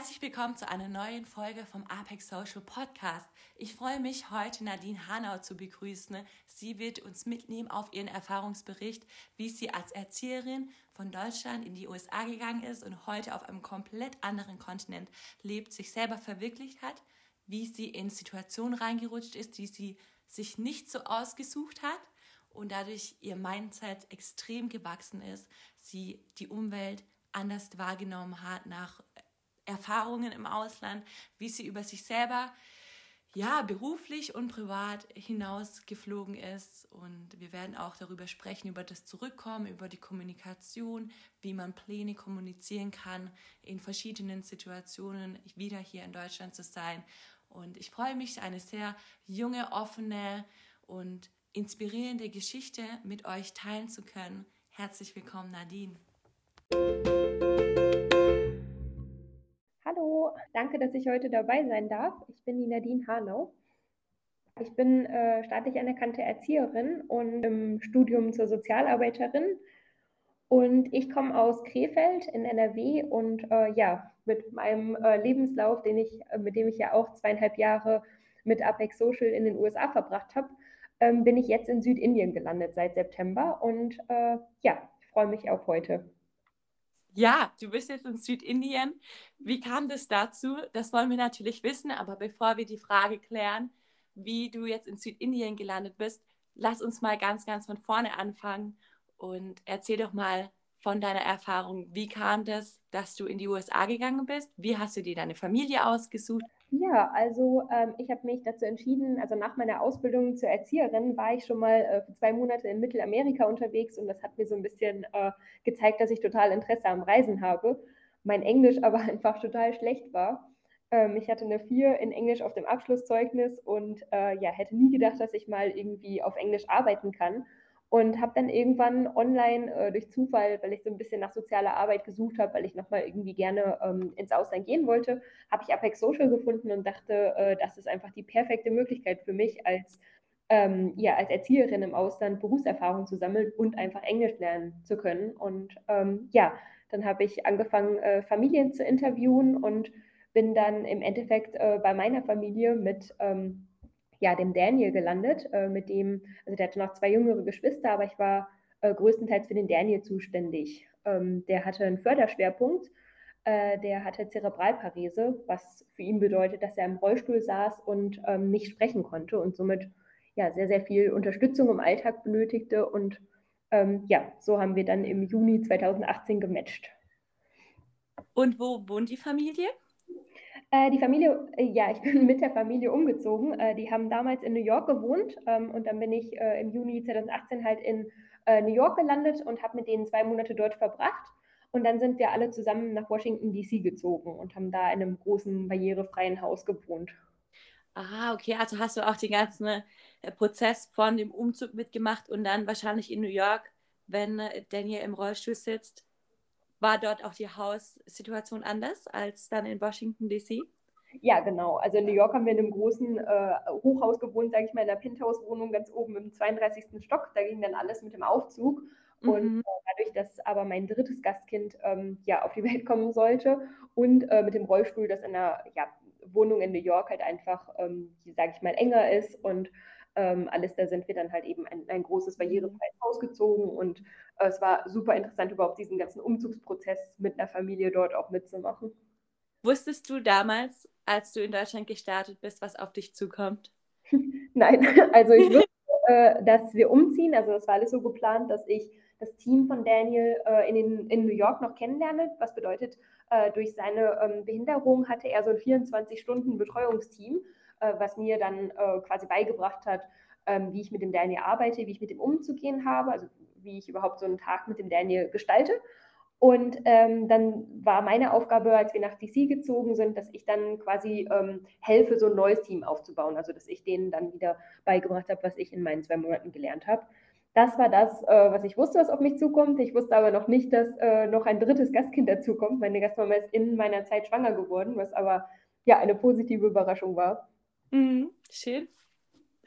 Herzlich willkommen zu einer neuen Folge vom Apex Social Podcast. Ich freue mich, heute Nadine Hanau zu begrüßen. Sie wird uns mitnehmen auf ihren Erfahrungsbericht, wie sie als Erzieherin von Deutschland in die USA gegangen ist und heute auf einem komplett anderen Kontinent lebt, sich selber verwirklicht hat, wie sie in Situationen reingerutscht ist, die sie sich nicht so ausgesucht hat und dadurch ihr Mindset extrem gewachsen ist, sie die Umwelt anders wahrgenommen hat nach Erfahrungen im Ausland, wie sie über sich selber ja, beruflich und privat hinaus geflogen ist. Und wir werden auch darüber sprechen, über das Zurückkommen, über die Kommunikation, wie man Pläne kommunizieren kann, in verschiedenen Situationen wieder hier in Deutschland zu sein. Und ich freue mich, eine sehr junge, offene und inspirierende Geschichte mit euch teilen zu können. Herzlich willkommen, Nadine. Danke, dass ich heute dabei sein darf. Ich bin die Nadine Hanau. Ich bin äh, staatlich anerkannte Erzieherin und im Studium zur Sozialarbeiterin. Und ich komme aus Krefeld in NRW und äh, ja, mit meinem äh, Lebenslauf, den ich, äh, mit dem ich ja auch zweieinhalb Jahre mit Apex Social in den USA verbracht habe, ähm, bin ich jetzt in Südindien gelandet seit September und äh, ja, ich freue mich auf heute. Ja, du bist jetzt in Südindien. Wie kam das dazu? Das wollen wir natürlich wissen, aber bevor wir die Frage klären, wie du jetzt in Südindien gelandet bist, lass uns mal ganz, ganz von vorne anfangen und erzähl doch mal von deiner Erfahrung. Wie kam das, dass du in die USA gegangen bist? Wie hast du dir deine Familie ausgesucht? Ja, also ähm, ich habe mich dazu entschieden, also nach meiner Ausbildung zur Erzieherin war ich schon mal äh, für zwei Monate in Mittelamerika unterwegs und das hat mir so ein bisschen äh, gezeigt, dass ich total Interesse am Reisen habe. Mein Englisch aber einfach total schlecht war. Ähm, ich hatte eine 4 in Englisch auf dem Abschlusszeugnis und äh, ja, hätte nie gedacht, dass ich mal irgendwie auf Englisch arbeiten kann und habe dann irgendwann online äh, durch Zufall, weil ich so ein bisschen nach sozialer Arbeit gesucht habe, weil ich nochmal irgendwie gerne ähm, ins Ausland gehen wollte, habe ich Apex Social gefunden und dachte, äh, das ist einfach die perfekte Möglichkeit für mich als, ähm, ja, als Erzieherin im Ausland Berufserfahrung zu sammeln und einfach Englisch lernen zu können. Und ähm, ja, dann habe ich angefangen, äh, Familien zu interviewen und bin dann im Endeffekt äh, bei meiner Familie mit ähm, ja, dem Daniel gelandet, äh, mit dem, also der hatte noch zwei jüngere Geschwister, aber ich war äh, größtenteils für den Daniel zuständig. Ähm, der hatte einen Förderschwerpunkt, äh, der hatte Zerebralparese, was für ihn bedeutet, dass er im Rollstuhl saß und ähm, nicht sprechen konnte und somit ja, sehr, sehr viel Unterstützung im Alltag benötigte. Und ähm, ja, so haben wir dann im Juni 2018 gematcht. Und wo wohnt die Familie? Äh, die Familie, äh, ja, ich bin mit der Familie umgezogen. Äh, die haben damals in New York gewohnt ähm, und dann bin ich äh, im Juni 2018 halt in äh, New York gelandet und habe mit denen zwei Monate dort verbracht. Und dann sind wir alle zusammen nach Washington DC gezogen und haben da in einem großen barrierefreien Haus gewohnt. Ah, okay, also hast du auch den ganzen äh, Prozess von dem Umzug mitgemacht und dann wahrscheinlich in New York, wenn Daniel im Rollstuhl sitzt, war dort auch die Haussituation anders als dann in Washington, D.C.? Ja, genau. Also in New York haben wir in einem großen äh, Hochhaus gewohnt, sage ich mal, in der Penthouse-Wohnung ganz oben im 32. Stock. Da ging dann alles mit dem Aufzug. Mhm. Und äh, dadurch, dass aber mein drittes Gastkind ähm, ja auf die Welt kommen sollte und äh, mit dem Rollstuhl, das in einer ja, Wohnung in New York halt einfach, ähm, sage ich mal, enger ist und ähm, alles, da sind wir dann halt eben ein, ein großes barrierefreies Haus gezogen und äh, es war super interessant, überhaupt diesen ganzen Umzugsprozess mit einer Familie dort auch mitzumachen. Wusstest du damals, als du in Deutschland gestartet bist, was auf dich zukommt? Nein, also ich wusste, äh, dass wir umziehen. Also es war alles so geplant, dass ich das Team von Daniel äh, in, den, in New York noch kennenlerne. Was bedeutet, äh, durch seine ähm, Behinderung hatte er so ein 24-Stunden-Betreuungsteam, äh, was mir dann äh, quasi beigebracht hat, ähm, wie ich mit dem Daniel arbeite, wie ich mit ihm umzugehen habe, also wie ich überhaupt so einen Tag mit dem Daniel gestalte. Und ähm, dann war meine Aufgabe, als wir nach DC gezogen sind, dass ich dann quasi ähm, helfe, so ein neues Team aufzubauen. Also dass ich denen dann wieder beigebracht habe, was ich in meinen zwei Monaten gelernt habe. Das war das, äh, was ich wusste, was auf mich zukommt. Ich wusste aber noch nicht, dass äh, noch ein drittes Gastkind dazukommt. Meine Gastmama ist in meiner Zeit schwanger geworden, was aber ja eine positive Überraschung war. Mhm, schön.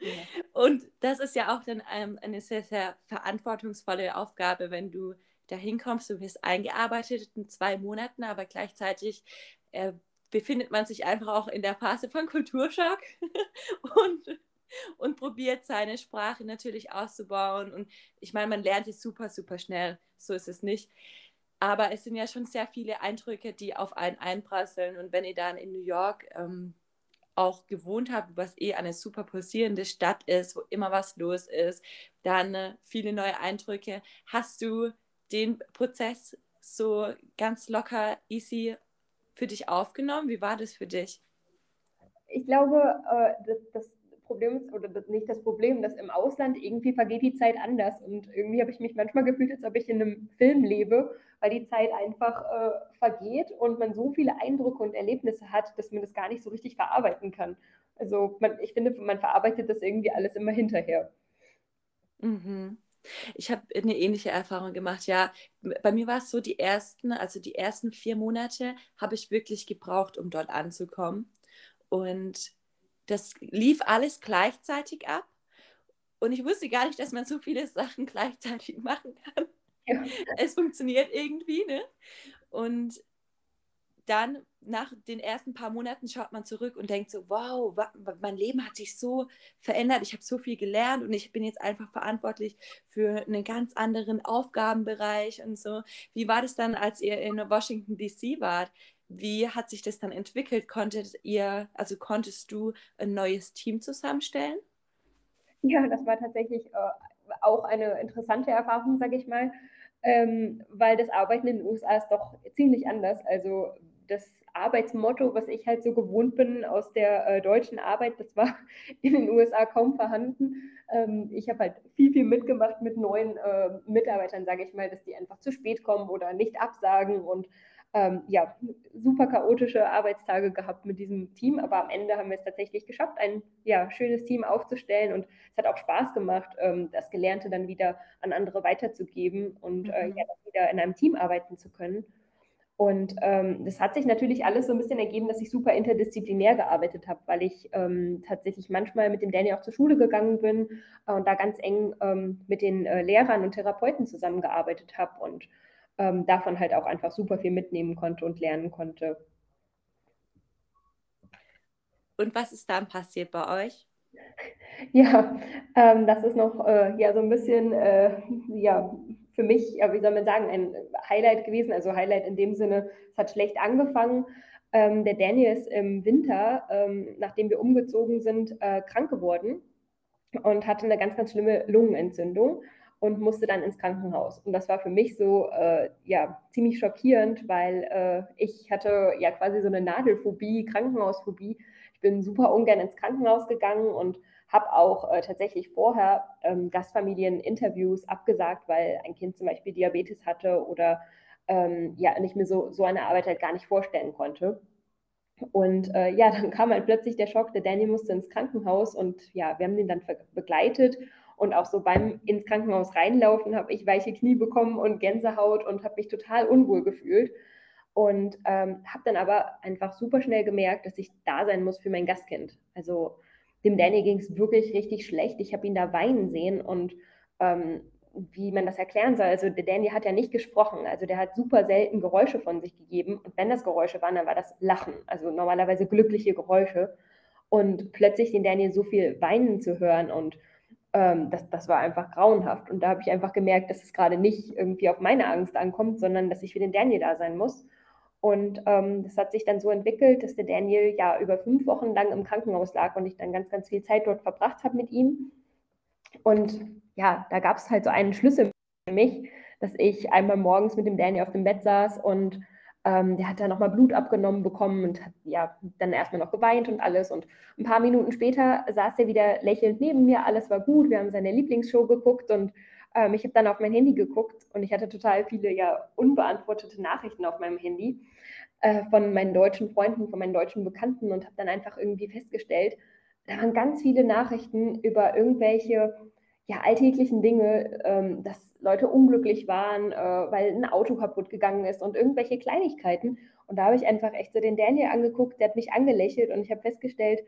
Ja. Und das ist ja auch dann ähm, eine sehr, sehr verantwortungsvolle Aufgabe, wenn du da hinkommst, du wirst eingearbeitet in zwei Monaten, aber gleichzeitig äh, befindet man sich einfach auch in der Phase von Kulturschock und, und probiert seine Sprache natürlich auszubauen. Und ich meine, man lernt es super, super schnell, so ist es nicht. Aber es sind ja schon sehr viele Eindrücke, die auf einen einprasseln. Und wenn ihr dann in New York ähm, auch gewohnt habt, was eh eine super pulsierende Stadt ist, wo immer was los ist, dann äh, viele neue Eindrücke. Hast du den Prozess so ganz locker, easy für dich aufgenommen? Wie war das für dich? Ich glaube, äh, das, das Problem oder nicht das Problem, dass im Ausland irgendwie vergeht die Zeit anders. Und irgendwie habe ich mich manchmal gefühlt, als ob ich in einem Film lebe, weil die Zeit einfach äh, vergeht und man so viele Eindrücke und Erlebnisse hat, dass man das gar nicht so richtig verarbeiten kann. Also man, ich finde, man verarbeitet das irgendwie alles immer hinterher. Mhm. Ich habe eine ähnliche Erfahrung gemacht. Ja, bei mir war es so, die ersten, also die ersten vier Monate habe ich wirklich gebraucht, um dort anzukommen. Und das lief alles gleichzeitig ab. Und ich wusste gar nicht, dass man so viele Sachen gleichzeitig machen kann. Ja. Es funktioniert irgendwie, ne? Und dann nach den ersten paar Monaten schaut man zurück und denkt so, wow, mein Leben hat sich so verändert, ich habe so viel gelernt und ich bin jetzt einfach verantwortlich für einen ganz anderen Aufgabenbereich und so. Wie war das dann, als ihr in Washington DC wart? Wie hat sich das dann entwickelt? Konntet ihr, also konntest du ein neues Team zusammenstellen? Ja, das war tatsächlich äh, auch eine interessante Erfahrung, sage ich mal, ähm, weil das Arbeiten in den USA ist doch ziemlich anders. Also das Arbeitsmotto, was ich halt so gewohnt bin aus der äh, deutschen Arbeit, das war in den USA kaum vorhanden. Ähm, ich habe halt viel, viel mitgemacht mit neuen äh, Mitarbeitern, sage ich mal, dass die einfach zu spät kommen oder nicht absagen und ähm, ja, super chaotische Arbeitstage gehabt mit diesem Team, aber am Ende haben wir es tatsächlich geschafft, ein ja, schönes Team aufzustellen und es hat auch Spaß gemacht, ähm, das Gelernte dann wieder an andere weiterzugeben und äh, mhm. äh, ja, wieder in einem Team arbeiten zu können. Und ähm, das hat sich natürlich alles so ein bisschen ergeben, dass ich super interdisziplinär gearbeitet habe, weil ich ähm, tatsächlich manchmal mit dem Danny auch zur Schule gegangen bin äh, und da ganz eng ähm, mit den äh, Lehrern und Therapeuten zusammengearbeitet habe und ähm, davon halt auch einfach super viel mitnehmen konnte und lernen konnte. Und was ist dann passiert bei euch? Ja, ähm, das ist noch äh, ja so ein bisschen äh, ja für mich, ja, wie soll man sagen, ein Highlight gewesen. Also Highlight in dem Sinne, es hat schlecht angefangen. Ähm, der Daniel ist im Winter, ähm, nachdem wir umgezogen sind, äh, krank geworden und hatte eine ganz, ganz schlimme Lungenentzündung und musste dann ins Krankenhaus. Und das war für mich so äh, ja ziemlich schockierend, weil äh, ich hatte ja quasi so eine Nadelphobie, Krankenhausphobie. Ich bin super ungern ins Krankenhaus gegangen und habe auch äh, tatsächlich vorher ähm, Gastfamilieninterviews abgesagt, weil ein Kind zum Beispiel Diabetes hatte oder ähm, ja, nicht mir so, so eine Arbeit halt gar nicht vorstellen konnte. Und äh, ja, dann kam halt plötzlich der Schock, der Danny musste ins Krankenhaus und ja, wir haben den dann begleitet und auch so beim ins Krankenhaus reinlaufen habe ich weiche Knie bekommen und Gänsehaut und habe mich total unwohl gefühlt. Und ähm, habe dann aber einfach super schnell gemerkt, dass ich da sein muss für mein Gastkind. Also dem Danny ging es wirklich richtig schlecht. Ich habe ihn da weinen sehen und ähm, wie man das erklären soll. Also der Danny hat ja nicht gesprochen, also der hat super selten Geräusche von sich gegeben und wenn das Geräusche waren, dann war das Lachen, also normalerweise glückliche Geräusche und plötzlich den Danny so viel weinen zu hören und ähm, das, das war einfach grauenhaft und da habe ich einfach gemerkt, dass es gerade nicht irgendwie auf meine Angst ankommt, sondern dass ich für den Daniel da sein muss und ähm, das hat sich dann so entwickelt, dass der Daniel ja über fünf Wochen lang im Krankenhaus lag und ich dann ganz, ganz viel Zeit dort verbracht habe mit ihm. Und ja, da gab es halt so einen Schlüssel für mich, dass ich einmal morgens mit dem Daniel auf dem Bett saß und ähm, der hat dann nochmal Blut abgenommen bekommen und hat ja dann erstmal noch geweint und alles. Und ein paar Minuten später saß er wieder lächelnd neben mir, alles war gut, wir haben seine Lieblingsshow geguckt und Ähm, ich habe dann auf mein Handy geguckt und ich hatte total viele ja unbeantwortete Nachrichten auf meinem Handy äh, von meinen deutschen Freunden, von meinen deutschen Bekannten und habe dann einfach irgendwie festgestellt, da waren ganz viele Nachrichten über irgendwelche ja, alltäglichen Dinge, ähm, dass Leute unglücklich waren, äh, weil ein Auto kaputt gegangen ist und irgendwelche Kleinigkeiten. Und da habe ich einfach echt so den Daniel angeguckt, der hat mich angelächelt und ich habe festgestellt,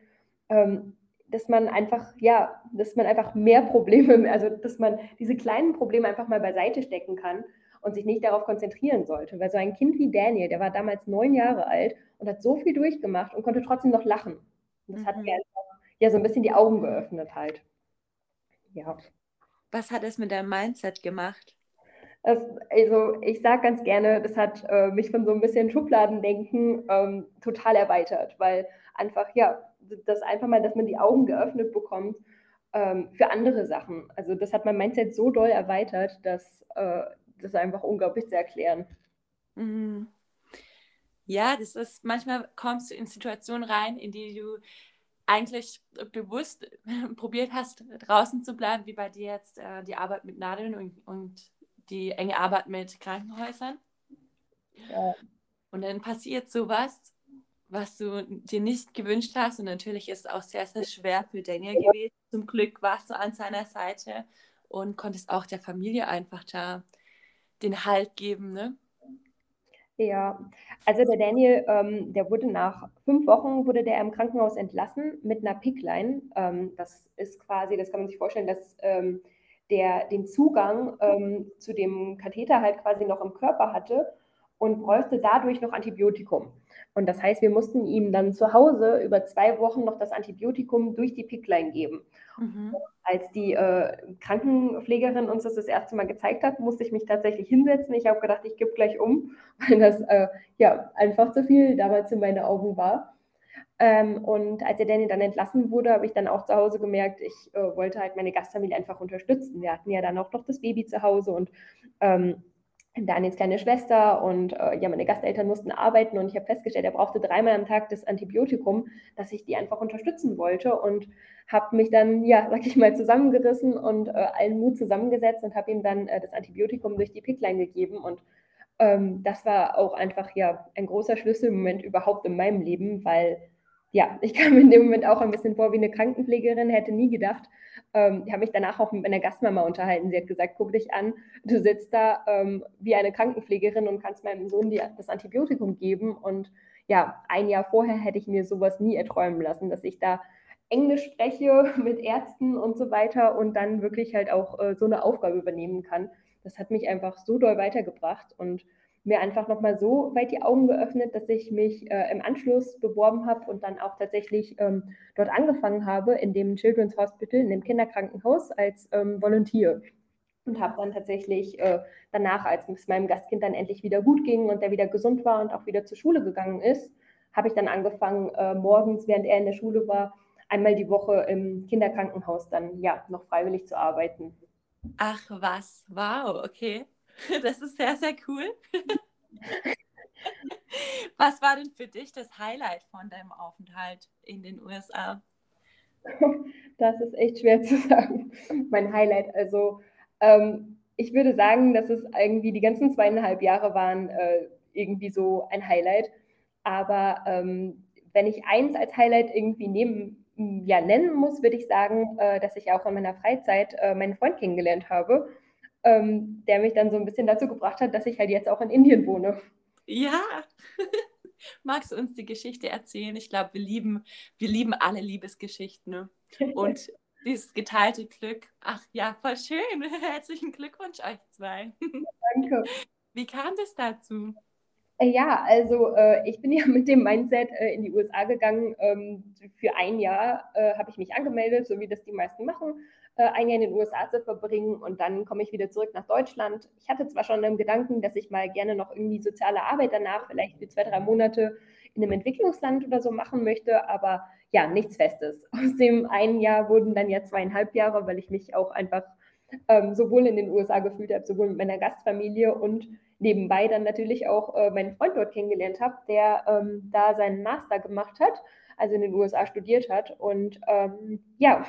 ähm, dass man einfach, ja, dass man einfach mehr Probleme, also dass man diese kleinen Probleme einfach mal beiseite stecken kann und sich nicht darauf konzentrieren sollte. Weil so ein Kind wie Daniel, der war damals neun Jahre alt und hat so viel durchgemacht und konnte trotzdem noch lachen. Und das mhm. hat mir einfach, ja so ein bisschen die Augen geöffnet halt. Ja. Was hat es mit deinem Mindset gemacht? Das, also ich sage ganz gerne, das hat äh, mich von so ein bisschen Schubladendenken ähm, total erweitert, weil einfach, ja, das einfach mal, dass man die Augen geöffnet bekommt ähm, für andere Sachen. Also das hat mein Mindset so doll erweitert, dass äh, das einfach unglaublich zu erklären. Mhm. Ja, das ist, manchmal kommst du in Situationen rein, in die du eigentlich bewusst probiert hast, draußen zu bleiben, wie bei dir jetzt äh, die Arbeit mit Nadeln und, und die enge Arbeit mit Krankenhäusern. Ja. Und dann passiert sowas, was du dir nicht gewünscht hast. Und natürlich ist es auch sehr, sehr schwer für Daniel gewesen. Zum Glück warst du an seiner Seite und konntest auch der Familie einfach da den Halt geben. Ne? Ja, also der Daniel, ähm, der wurde nach fünf Wochen, wurde der im Krankenhaus entlassen mit einer Pickline. Ähm, das ist quasi, das kann man sich vorstellen, dass ähm, der den Zugang ähm, zu dem Katheter halt quasi noch im Körper hatte und bräuchte dadurch noch Antibiotikum. Und das heißt, wir mussten ihm dann zu Hause über zwei Wochen noch das Antibiotikum durch die Pickline geben. Mhm. Als die äh, Krankenpflegerin uns das das erste Mal gezeigt hat, musste ich mich tatsächlich hinsetzen. Ich habe gedacht, ich gebe gleich um, weil das äh, ja einfach zu viel damals in meine Augen war. Ähm, und als er Danny dann entlassen wurde, habe ich dann auch zu Hause gemerkt, ich äh, wollte halt meine Gastfamilie einfach unterstützen. Wir hatten ja dann auch noch das Baby zu Hause und ähm, Daniels kleine Schwester und äh, ja, meine Gasteltern mussten arbeiten und ich habe festgestellt, er brauchte dreimal am Tag das Antibiotikum, dass ich die einfach unterstützen wollte und habe mich dann, ja, sag ich mal, zusammengerissen und äh, allen Mut zusammengesetzt und habe ihm dann äh, das Antibiotikum durch die Pickline gegeben und ähm, das war auch einfach ja ein großer Schlüsselmoment überhaupt in meinem Leben, weil ja, ich kam in dem Moment auch ein bisschen vor wie eine Krankenpflegerin, hätte nie gedacht. Ähm, ich habe mich danach auch mit meiner Gastmama unterhalten. Sie hat gesagt, guck dich an, du sitzt da ähm, wie eine Krankenpflegerin und kannst meinem Sohn die, das Antibiotikum geben. Und ja, ein Jahr vorher hätte ich mir sowas nie erträumen lassen, dass ich da Englisch spreche mit Ärzten und so weiter und dann wirklich halt auch äh, so eine Aufgabe übernehmen kann. Das hat mich einfach so doll weitergebracht und mir einfach nochmal so weit die Augen geöffnet, dass ich mich äh, im Anschluss beworben habe und dann auch tatsächlich ähm, dort angefangen habe, in dem Children's Hospital, in dem Kinderkrankenhaus als ähm, Volunteer. Und habe dann tatsächlich äh, danach, als es meinem Gastkind dann endlich wieder gut ging und der wieder gesund war und auch wieder zur Schule gegangen ist, habe ich dann angefangen, äh, morgens, während er in der Schule war, einmal die Woche im Kinderkrankenhaus dann ja noch freiwillig zu arbeiten. Ach was, wow, okay. Das ist sehr, sehr cool. Was war denn für dich das Highlight von deinem Aufenthalt in den USA? Das ist echt schwer zu sagen. Mein Highlight, also ähm, ich würde sagen, dass es irgendwie die ganzen zweieinhalb Jahre waren äh, irgendwie so ein Highlight. Aber ähm, wenn ich eins als Highlight irgendwie nehmen, ja, nennen muss, würde ich sagen, äh, dass ich auch in meiner Freizeit äh, meinen Freund kennengelernt habe ähm, der mich dann so ein bisschen dazu gebracht hat, dass ich halt jetzt auch in Indien wohne. Ja. Magst du uns die Geschichte erzählen? Ich glaube, wir lieben, wir lieben alle Liebesgeschichten. Ne? Und dieses geteilte Glück. Ach ja, voll schön. Herzlichen Glückwunsch euch zwei. Danke. Wie kam das dazu? Äh, ja, also äh, ich bin ja mit dem Mindset äh, in die USA gegangen. Ähm, für ein Jahr äh, habe ich mich angemeldet, so wie das die meisten machen ein Jahr in den USA zu verbringen und dann komme ich wieder zurück nach Deutschland. Ich hatte zwar schon einen Gedanken, dass ich mal gerne noch irgendwie soziale Arbeit danach, vielleicht für zwei, drei Monate in einem Entwicklungsland oder so machen möchte, aber ja, nichts Festes. Aus dem einen Jahr wurden dann ja zweieinhalb Jahre, weil ich mich auch einfach ähm, sowohl in den USA gefühlt habe, sowohl mit meiner Gastfamilie und nebenbei dann natürlich auch äh, meinen Freund dort kennengelernt habe, der ähm, da seinen Master gemacht hat, also in den USA studiert hat. Und ähm, ja,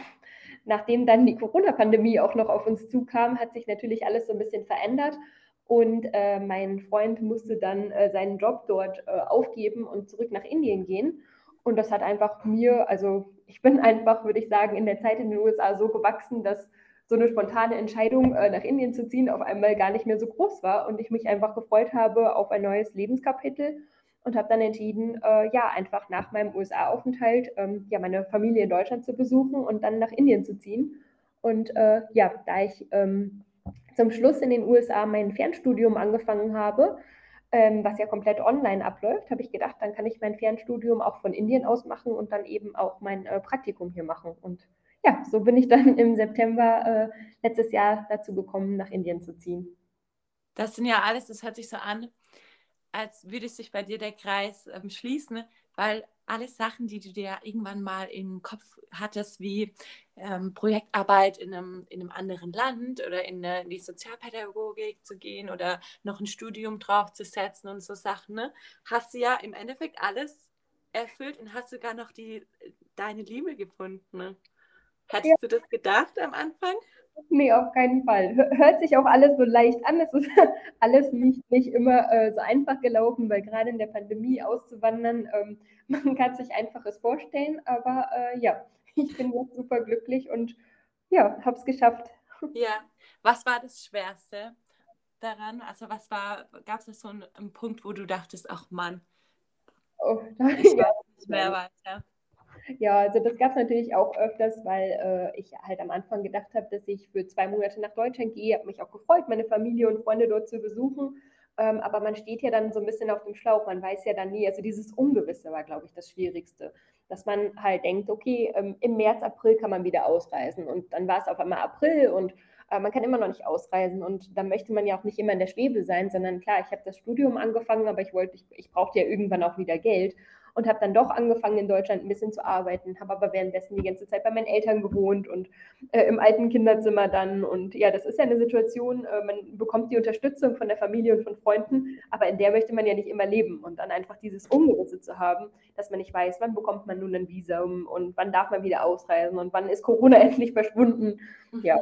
nachdem dann die Corona-Pandemie auch noch auf uns zukam, hat sich natürlich alles so ein bisschen verändert. Und äh, mein Freund musste dann äh, seinen Job dort äh, aufgeben und zurück nach Indien gehen. Und das hat einfach mir, also ich bin einfach, würde ich sagen, in der Zeit in den USA so gewachsen, dass so eine spontane Entscheidung, äh, nach Indien zu ziehen, auf einmal gar nicht mehr so groß war und ich mich einfach gefreut habe auf ein neues Lebenskapitel und habe dann entschieden, äh, ja, einfach nach meinem USA-Aufenthalt ähm, ja, meine Familie in Deutschland zu besuchen und dann nach Indien zu ziehen. Und äh, ja, da ich ähm, zum Schluss in den USA mein Fernstudium angefangen habe, ähm, was ja komplett online abläuft, habe ich gedacht, dann kann ich mein Fernstudium auch von Indien aus machen und dann eben auch mein äh, Praktikum hier machen. Und ja, so bin ich dann im September äh, letztes Jahr dazu gekommen, nach Indien zu ziehen. Das sind ja alles, das hört sich so an, als würde sich bei dir der Kreis ähm, schließen, weil alle Sachen, die du dir irgendwann mal im Kopf hattest, wie ähm, Projektarbeit in einem, in einem anderen Land oder in, eine, in, die Sozialpädagogik zu gehen oder noch ein Studium draufzusetzen und so Sachen, ne, hast du ja im Endeffekt alles erfüllt und hast sogar noch die, deine Liebe gefunden. Ne? Hattest ja. du das gedacht am Anfang? Nee, auf keinen Fall. Hört sich auch alles so leicht an. Es ist alles nicht, nicht immer äh, so einfach gelaufen, weil gerade in der Pandemie auszuwandern, ähm, man kann sich einfaches vorstellen. Aber äh, ja, ich bin jetzt super glücklich und ja, habe es geschafft. Ja, was war das Schwerste daran? Also was war, gab es so einen, einen, Punkt, wo du dachtest, ach Mann, oh, ich ja. nicht mehr weiter. Ja, also das gab es natürlich auch öfters, weil äh, ich halt am Anfang gedacht habe, dass ich für zwei Monate nach Deutschland gehe. Habe mich auch gefreut, meine Familie und Freunde dort zu besuchen. Ähm, aber man steht ja dann so ein bisschen auf dem Schlauch. Man weiß ja dann nie. Also dieses Ungewisse war, glaube ich, das Schwierigste. Dass man halt denkt, okay, ähm, im März, April kann man wieder ausreisen. Und dann war es auf einmal April und äh, man kann immer noch nicht ausreisen. Und dann möchte man ja auch nicht immer in der Schwebe sein, sondern klar, ich habe das Studium angefangen, aber ich wollte, ich, ich brauchte ja irgendwann auch wieder Geld und habe dann doch angefangen in Deutschland ein bisschen zu arbeiten, habe aber währenddessen die ganze Zeit bei meinen Eltern gewohnt und äh, im alten Kinderzimmer dann. Und ja, das ist ja eine Situation, äh, man bekommt die Unterstützung von der Familie und von Freunden, aber in der möchte man ja nicht immer leben. Und dann einfach dieses Ungewisse zu haben, dass man nicht weiß, wann bekommt man nun ein Visum und wann darf man wieder ausreisen und wann ist Corona endlich verschwunden. Mhm. Ja.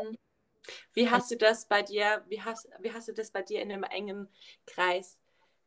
Wie hast du das bei dir, wie hast, wie hast du das bei dir in einem engen Kreis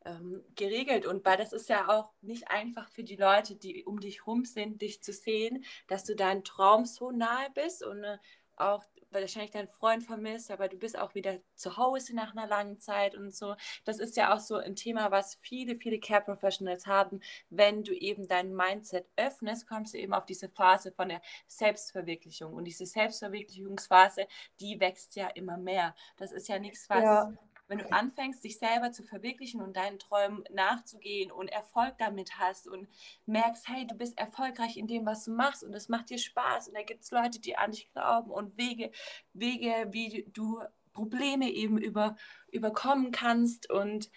ähm, geregelt. Und weil das ist ja auch nicht einfach für die Leute, die um dich rum sind, dich zu sehen, dass du deinem Traum so nahe bist und äh, auch wahrscheinlich deinen Freund vermisst, aber du bist auch wieder zu Hause nach einer langen Zeit und so. Das ist ja auch so ein Thema, was viele, viele Care Professionals haben. Wenn du eben dein Mindset öffnest, kommst du eben auf diese Phase von der Selbstverwirklichung. Und diese Selbstverwirklichungsphase, die wächst ja immer mehr. Das ist ja nichts, was ja wenn du anfängst, dich selber zu verwirklichen und deinen Träumen nachzugehen und Erfolg damit hast und merkst, hey, du bist erfolgreich in dem, was du machst und es macht dir Spaß und da gibt es Leute, die an dich glauben und Wege, Wege, wie du Probleme eben über, überkommen kannst und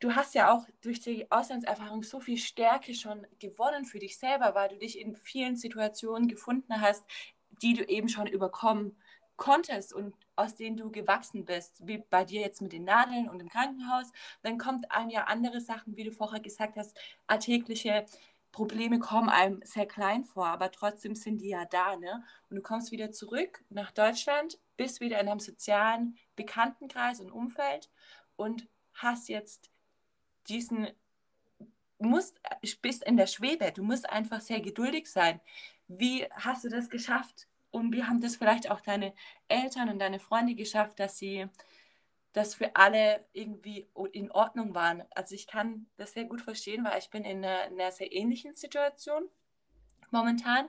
du hast ja auch durch die Auslandserfahrung so viel Stärke schon gewonnen für dich selber, weil du dich in vielen Situationen gefunden hast, die du eben schon überkommen konntest und aus denen du gewachsen bist, wie bei dir jetzt mit den Nadeln und im Krankenhaus, dann kommt einem ja andere Sachen, wie du vorher gesagt hast, alltägliche Probleme kommen einem sehr klein vor, aber trotzdem sind die ja da, ne? Und du kommst wieder zurück nach Deutschland, bist wieder in einem sozialen Bekanntenkreis und Umfeld und hast jetzt diesen, musst, bist in der Schwebe, du musst einfach sehr geduldig sein. Wie hast du das geschafft? Und wie haben das vielleicht auch deine Eltern und deine Freunde geschafft, dass sie das für alle irgendwie in Ordnung waren. Also ich kann das sehr gut verstehen, weil ich bin in einer, in einer sehr ähnlichen Situation momentan.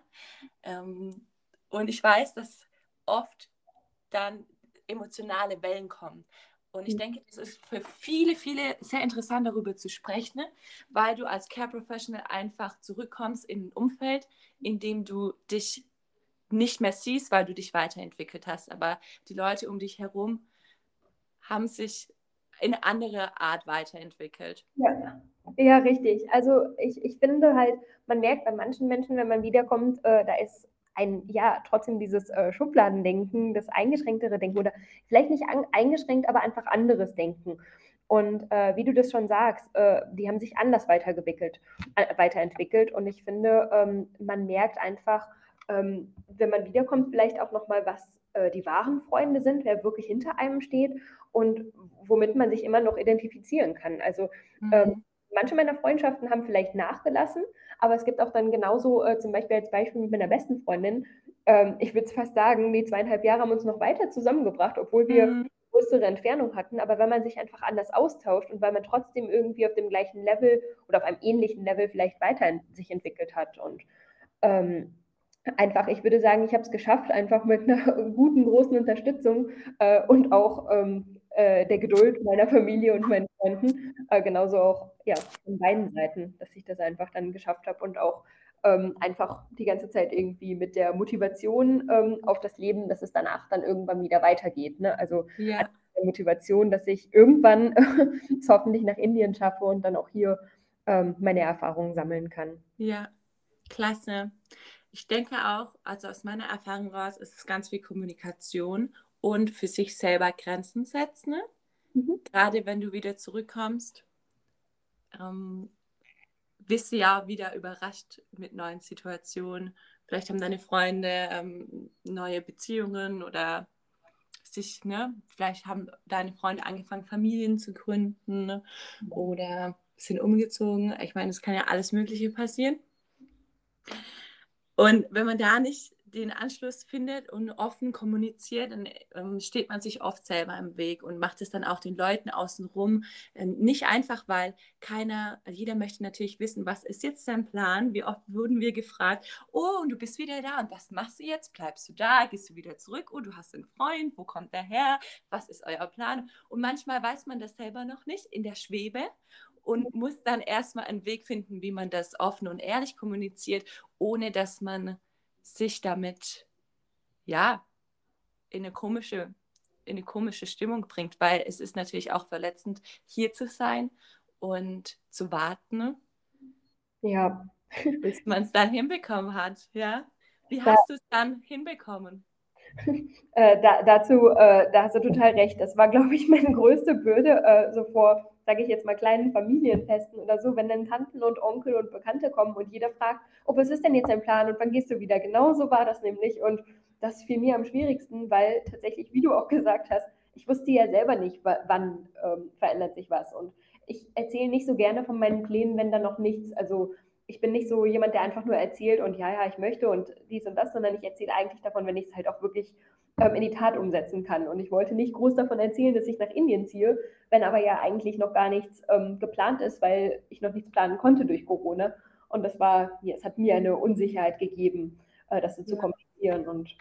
Ähm, und ich weiß, dass oft dann emotionale Wellen kommen. Und ich mhm. denke, es ist für viele, viele sehr interessant, darüber zu sprechen, ne? weil du als Care Professional einfach zurückkommst in ein Umfeld, in dem du dich nicht mehr siehst, weil du dich weiterentwickelt hast. Aber die Leute um dich herum haben sich in eine andere Art weiterentwickelt. Ja, ja richtig. Also ich, ich finde halt, man merkt bei manchen Menschen, wenn man wiederkommt, äh, da ist ein, ja, trotzdem dieses äh, Schubladendenken, das eingeschränktere Denken oder vielleicht nicht an, eingeschränkt, aber einfach anderes Denken. Und äh, wie du das schon sagst, äh, die haben sich anders weitergewickelt, äh, weiterentwickelt. Und ich finde, ähm, man merkt einfach, ähm, wenn man wiederkommt, vielleicht auch nochmal, was äh, die wahren Freunde sind, wer wirklich hinter einem steht und womit man sich immer noch identifizieren kann. Also mhm. ähm, manche meiner Freundschaften haben vielleicht nachgelassen, aber es gibt auch dann genauso, äh, zum Beispiel als Beispiel mit meiner besten Freundin, ähm, ich würde fast sagen, die zweieinhalb Jahre haben uns noch weiter zusammengebracht, obwohl wir mhm. größere Entfernung hatten. Aber wenn man sich einfach anders austauscht und weil man trotzdem irgendwie auf dem gleichen Level oder auf einem ähnlichen Level vielleicht weiter sich entwickelt hat und ähm, einfach, ich würde sagen, ich habe es geschafft, einfach mit einer guten, großen Unterstützung äh, und auch ähm, äh, der Geduld meiner Familie und meinen Freunden, äh, genauso auch ja, von beiden Seiten, dass ich das einfach dann geschafft habe und auch ähm, einfach die ganze Zeit irgendwie mit der Motivation ähm, auf das Leben, dass es danach dann irgendwann wieder weitergeht. Ne? Also ja. Motivation, dass ich irgendwann es hoffentlich nach Indien schaffe und dann auch hier ähm, meine Erfahrungen sammeln kann. Ja, klasse. Ich denke auch, also aus meiner Erfahrung raus, ist es ganz viel Kommunikation und für sich selber Grenzen setzen. Ne? Mhm. Gerade wenn du wieder zurückkommst, ähm, bist du ja wieder überrascht mit neuen Situationen. Vielleicht haben deine Freunde ähm, neue Beziehungen oder sich, ne, vielleicht haben deine Freunde angefangen, Familien zu gründen ne? oder sind umgezogen. Ich meine, es kann ja alles Mögliche passieren. Und wenn man da nicht den Anschluss findet und offen kommuniziert, dann ähm, steht man sich oft selber im Weg und macht es dann auch den Leuten außenrum äh, nicht einfach, weil keiner, also jeder möchte natürlich wissen, was ist jetzt dein Plan? Wie oft wurden wir gefragt, oh, und du bist wieder da und was machst du jetzt? Bleibst du da? Gehst du wieder zurück? Oh, du hast einen Freund, wo kommt der her? Was ist euer Plan? Und manchmal weiß man das selber noch nicht in der Schwebe und muss dann erstmal einen Weg finden, wie man das offen und ehrlich kommuniziert, ohne dass man sich damit ja in eine komische in eine komische Stimmung bringt, weil es ist natürlich auch verletzend, hier zu sein und zu warten. Ja. Bis man es dann hinbekommen hat, ja. Wie hast du es dann hinbekommen? Äh, da, dazu, äh, da hast du total recht. Das war, glaube ich, meine größte Bürde, äh, so vor sage ich jetzt mal, kleinen Familienfesten oder so, wenn dann Tanten und Onkel und Bekannte kommen und jeder fragt, oh, was ist denn jetzt dein Plan? Und wann gehst du wieder? Genau so war das nämlich. Und das fiel mir am schwierigsten, weil tatsächlich, wie du auch gesagt hast, ich wusste ja selber nicht, wann ähm, verändert sich was. Und ich erzähle nicht so gerne von meinen Plänen, wenn da noch nichts, also ich bin nicht so jemand, der einfach nur erzählt und ja, ja, ich möchte und dies und das, sondern ich erzähle eigentlich davon, wenn ich es halt auch wirklich ähm, in die Tat umsetzen kann. Und ich wollte nicht groß davon erzählen, dass ich nach Indien ziehe, wenn aber ja eigentlich noch gar nichts ähm, geplant ist, weil ich noch nichts planen konnte durch Corona. Und das war, ja, es hat mir eine Unsicherheit gegeben, äh, das so zu komplizieren. Und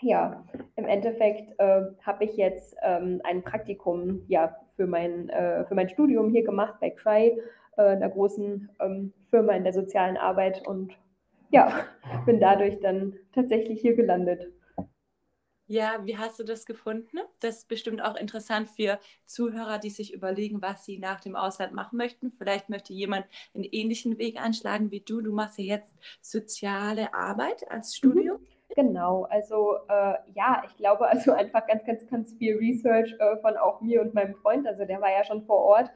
ja, im Endeffekt äh, habe ich jetzt ähm, ein Praktikum ja, für, mein, äh, für mein Studium hier gemacht bei Cry, äh, einer großen ähm, Firma in der sozialen Arbeit. Und ja, bin dadurch dann tatsächlich hier gelandet. Ja, wie hast du das gefunden? Das ist bestimmt auch interessant für Zuhörer, die sich überlegen, was sie nach dem Ausland machen möchten. Vielleicht möchte jemand einen ähnlichen Weg einschlagen wie du. Du machst ja jetzt soziale Arbeit als mhm. Studium. Genau, also äh, ja, ich glaube also einfach ganz, ganz, ganz viel Research äh, von auch mir und meinem Freund. Also der war ja schon vor Ort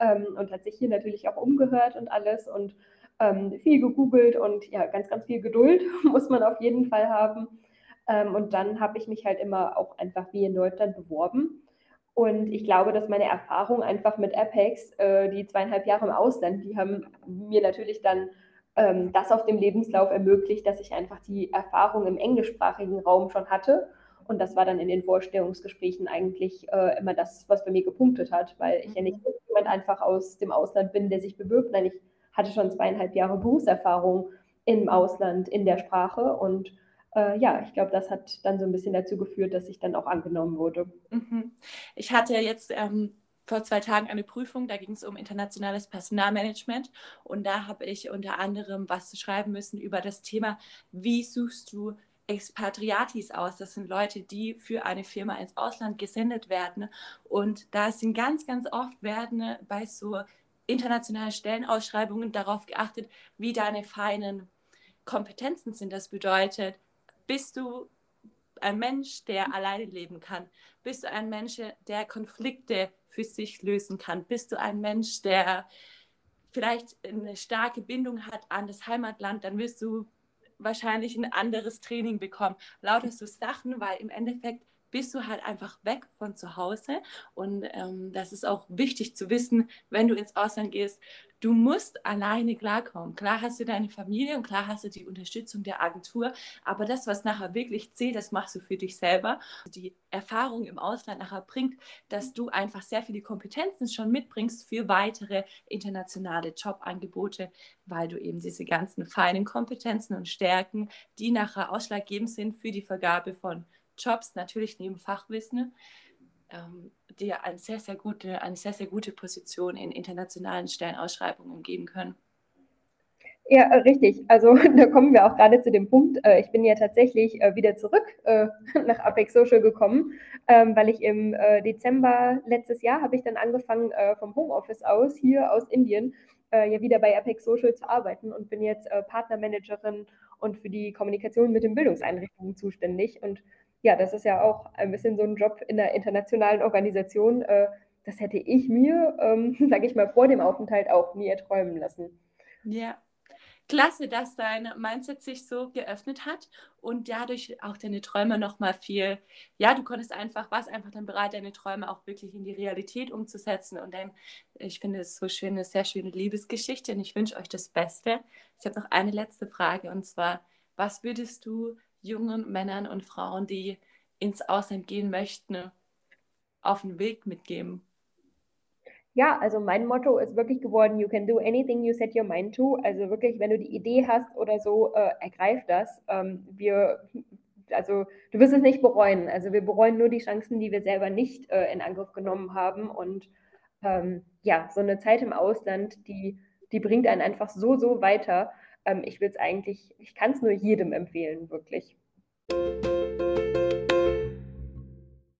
ähm, und hat sich hier natürlich auch umgehört und alles und ähm, viel gegoogelt und ja, ganz, ganz viel Geduld muss man auf jeden Fall haben. Ähm, und dann habe ich mich halt immer auch einfach wie in Deutschland beworben. Und ich glaube, dass meine Erfahrung einfach mit Apex, äh, die zweieinhalb Jahre im Ausland, die haben mir natürlich dann ähm, das auf dem Lebenslauf ermöglicht, dass ich einfach die Erfahrung im englischsprachigen Raum schon hatte. Und das war dann in den Vorstellungsgesprächen eigentlich äh, immer das, was bei mir gepunktet hat, weil ich ja nicht mhm. jemand einfach aus dem Ausland bin, der sich bewirbt. Nein, ich hatte schon zweieinhalb Jahre Berufserfahrung im Ausland in der Sprache und äh, ja, ich glaube, das hat dann so ein bisschen dazu geführt, dass ich dann auch angenommen wurde. Mhm. Ich hatte jetzt ähm, vor zwei Tagen eine Prüfung, da ging es um internationales Personalmanagement und da habe ich unter anderem was schreiben müssen über das Thema, wie suchst du Expatriatis aus. Das sind Leute, die für eine Firma ins Ausland gesendet werden. Und da sind ganz, ganz oft werden bei so internationalen Stellenausschreibungen darauf geachtet, wie deine feinen Kompetenzen sind. Das bedeutet, bist du ein Mensch, der alleine leben kann? Bist du ein Mensch, der Konflikte für sich lösen kann? Bist du ein Mensch, der vielleicht eine starke Bindung hat an das Heimatland? Dann wirst du wahrscheinlich ein anderes Training bekommen. Lauter so Sachen, weil im Endeffekt bist du halt einfach weg von zu Hause. Und ähm, das ist auch wichtig zu wissen, wenn du ins Ausland gehst. Du musst alleine klarkommen. Klar hast du deine Familie und klar hast du die Unterstützung der Agentur, aber das, was nachher wirklich zählt, das machst du für dich selber. Die Erfahrung im Ausland nachher bringt, dass du einfach sehr viele Kompetenzen schon mitbringst für weitere internationale Jobangebote, weil du eben diese ganzen feinen Kompetenzen und Stärken, die nachher ausschlaggebend sind für die Vergabe von Jobs, natürlich neben Fachwissen, ähm, dir eine sehr, sehr gute, eine sehr, sehr gute Position in internationalen Stellenausschreibungen geben können. Ja, äh, richtig. Also da kommen wir auch gerade zu dem Punkt. Äh, ich bin ja tatsächlich äh, wieder zurück nach Apex Social gekommen, ähm, weil ich im Dezember letztes Jahr habe ich dann angefangen vom Homeoffice aus hier aus Indien ja wieder bei Apex Social zu arbeiten und bin jetzt Partnermanagerin und für die Kommunikation mit den Bildungseinrichtungen zuständig und ja, das ist ja auch ein bisschen so ein Job in der internationalen Organisation. Äh, das hätte ich mir, ähm, sage ich mal, vor dem Aufenthalt auch nie erträumen lassen. Ja, klasse, dass dein Mindset sich so geöffnet hat und dadurch auch deine Träume noch mal viel, ja, du konntest einfach, warst einfach dann bereit, deine Träume auch wirklich in die Realität umzusetzen und dann, ich finde es so schön, eine sehr schöne Liebesgeschichte und ich wünsche euch das Beste. Ich habe noch eine letzte Frage und zwar, was würdest du jungen Männern und Frauen, die ins Ausland gehen möchten, auf den Weg mitgeben? Ja, also mein Motto ist wirklich geworden, you can do anything you set your mind to. Also wirklich, wenn du die Idee hast oder so, äh, ergreif das. Ähm, wir, also du wirst es nicht bereuen. Also wir bereuen nur die Chancen, die wir selber nicht äh, in Angriff genommen haben. Und ähm, ja, so eine Zeit im Ausland, die, die bringt einen einfach so, so weiter. Ähm, ich will es eigentlich, ich kann es nur jedem empfehlen, wirklich.